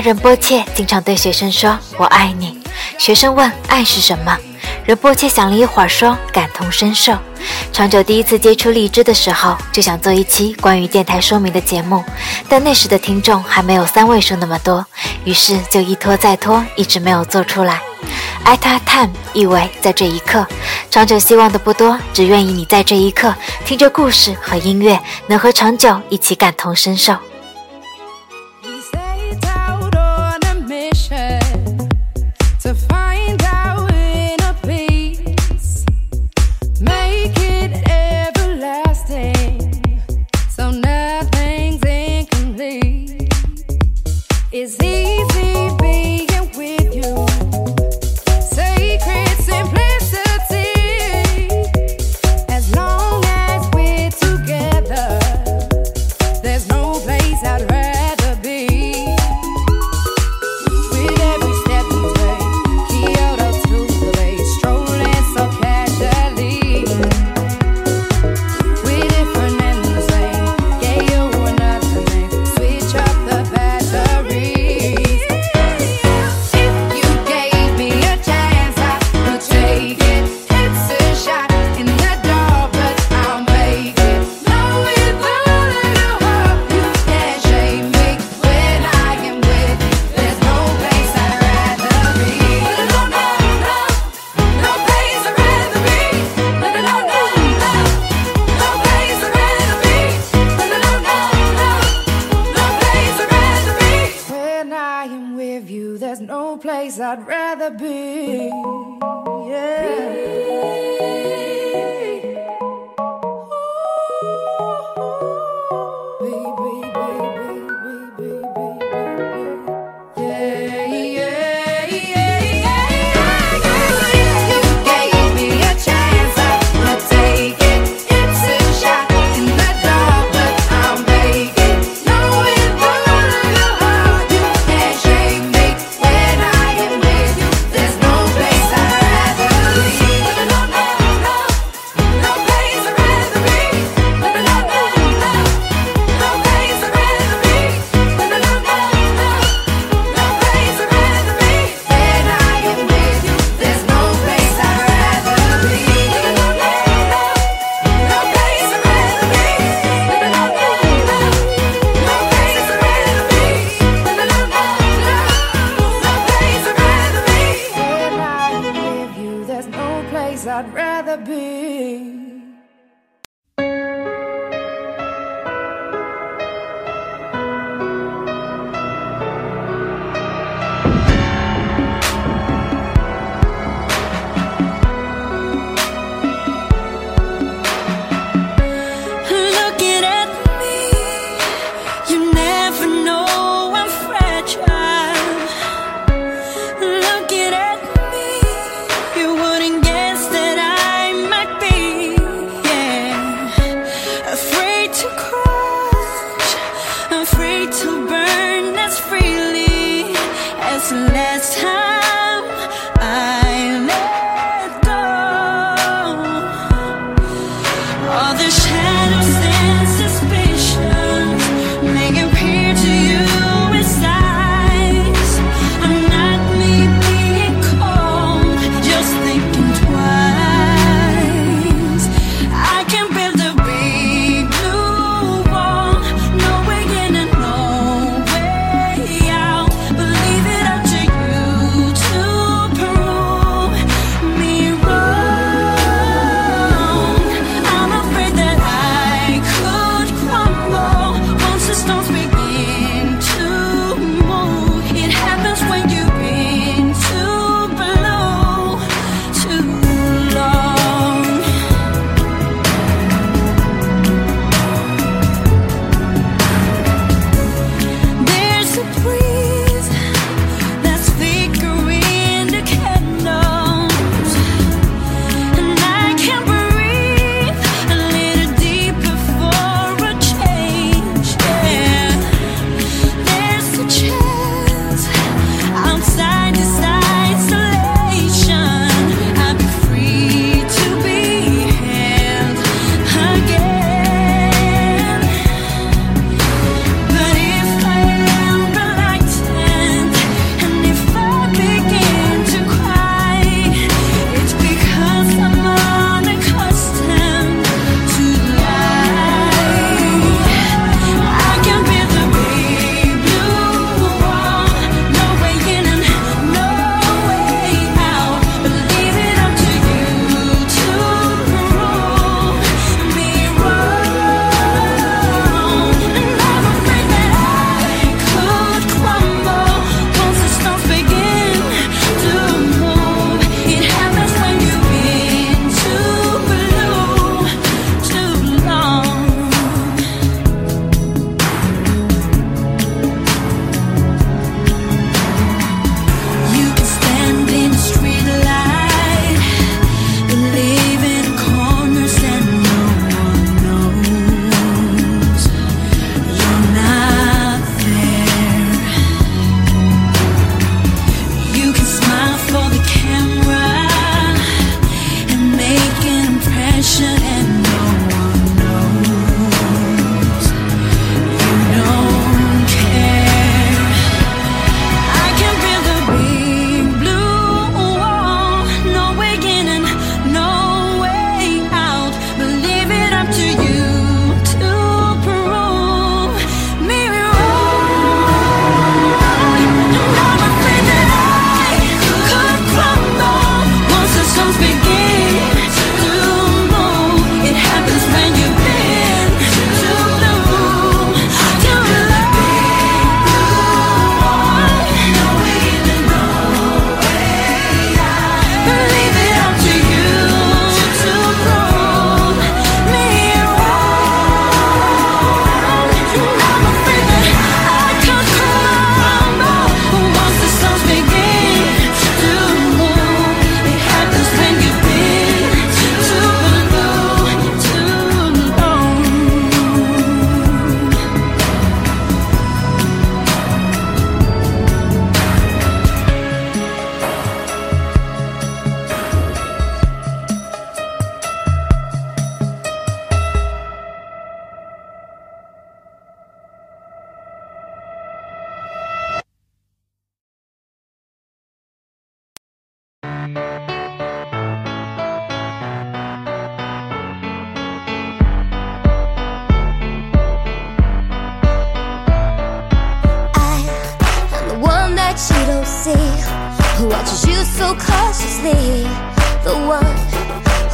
仁波切经常对学生说：“我爱你。”学生问：“爱是什么？”仁波切想了一会儿说：“感同身受。”长久第一次接触荔枝的时候，就想做一期关于电台说明的节目，但那时的听众还没有三位数那么多，于是就一拖再拖，一直没有做出来。At a time 意为在这一刻，长久希望的不多，只愿意你在这一刻听着故事和音乐，能和长久一起感同身受。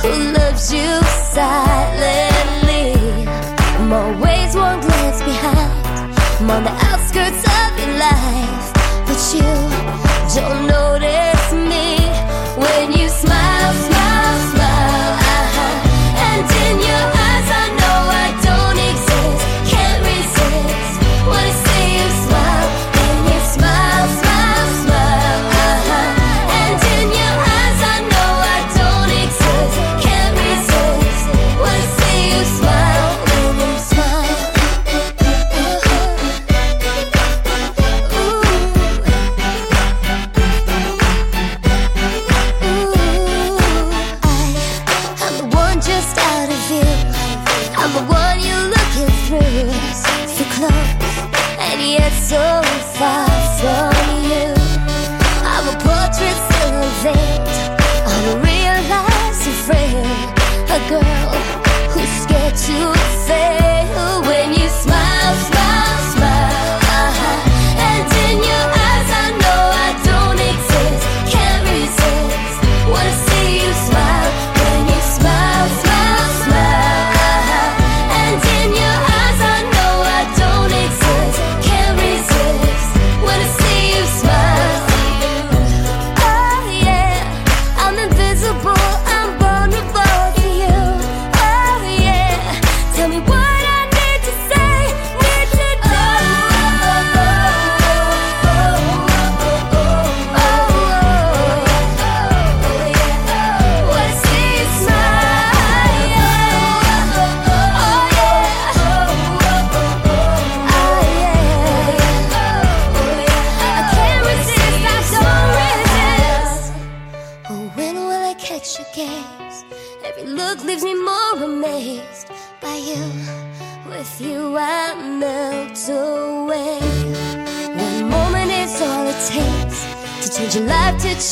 who loves you silently. I'm always one glance behind. I'm on the outskirts of your life, but you don't know.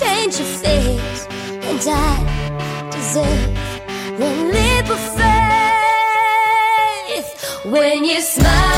change your face, and I deserve a leap of faith when you smile.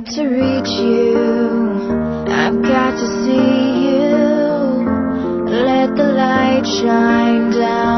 Got to reach you. I've got to see you. Let the light shine down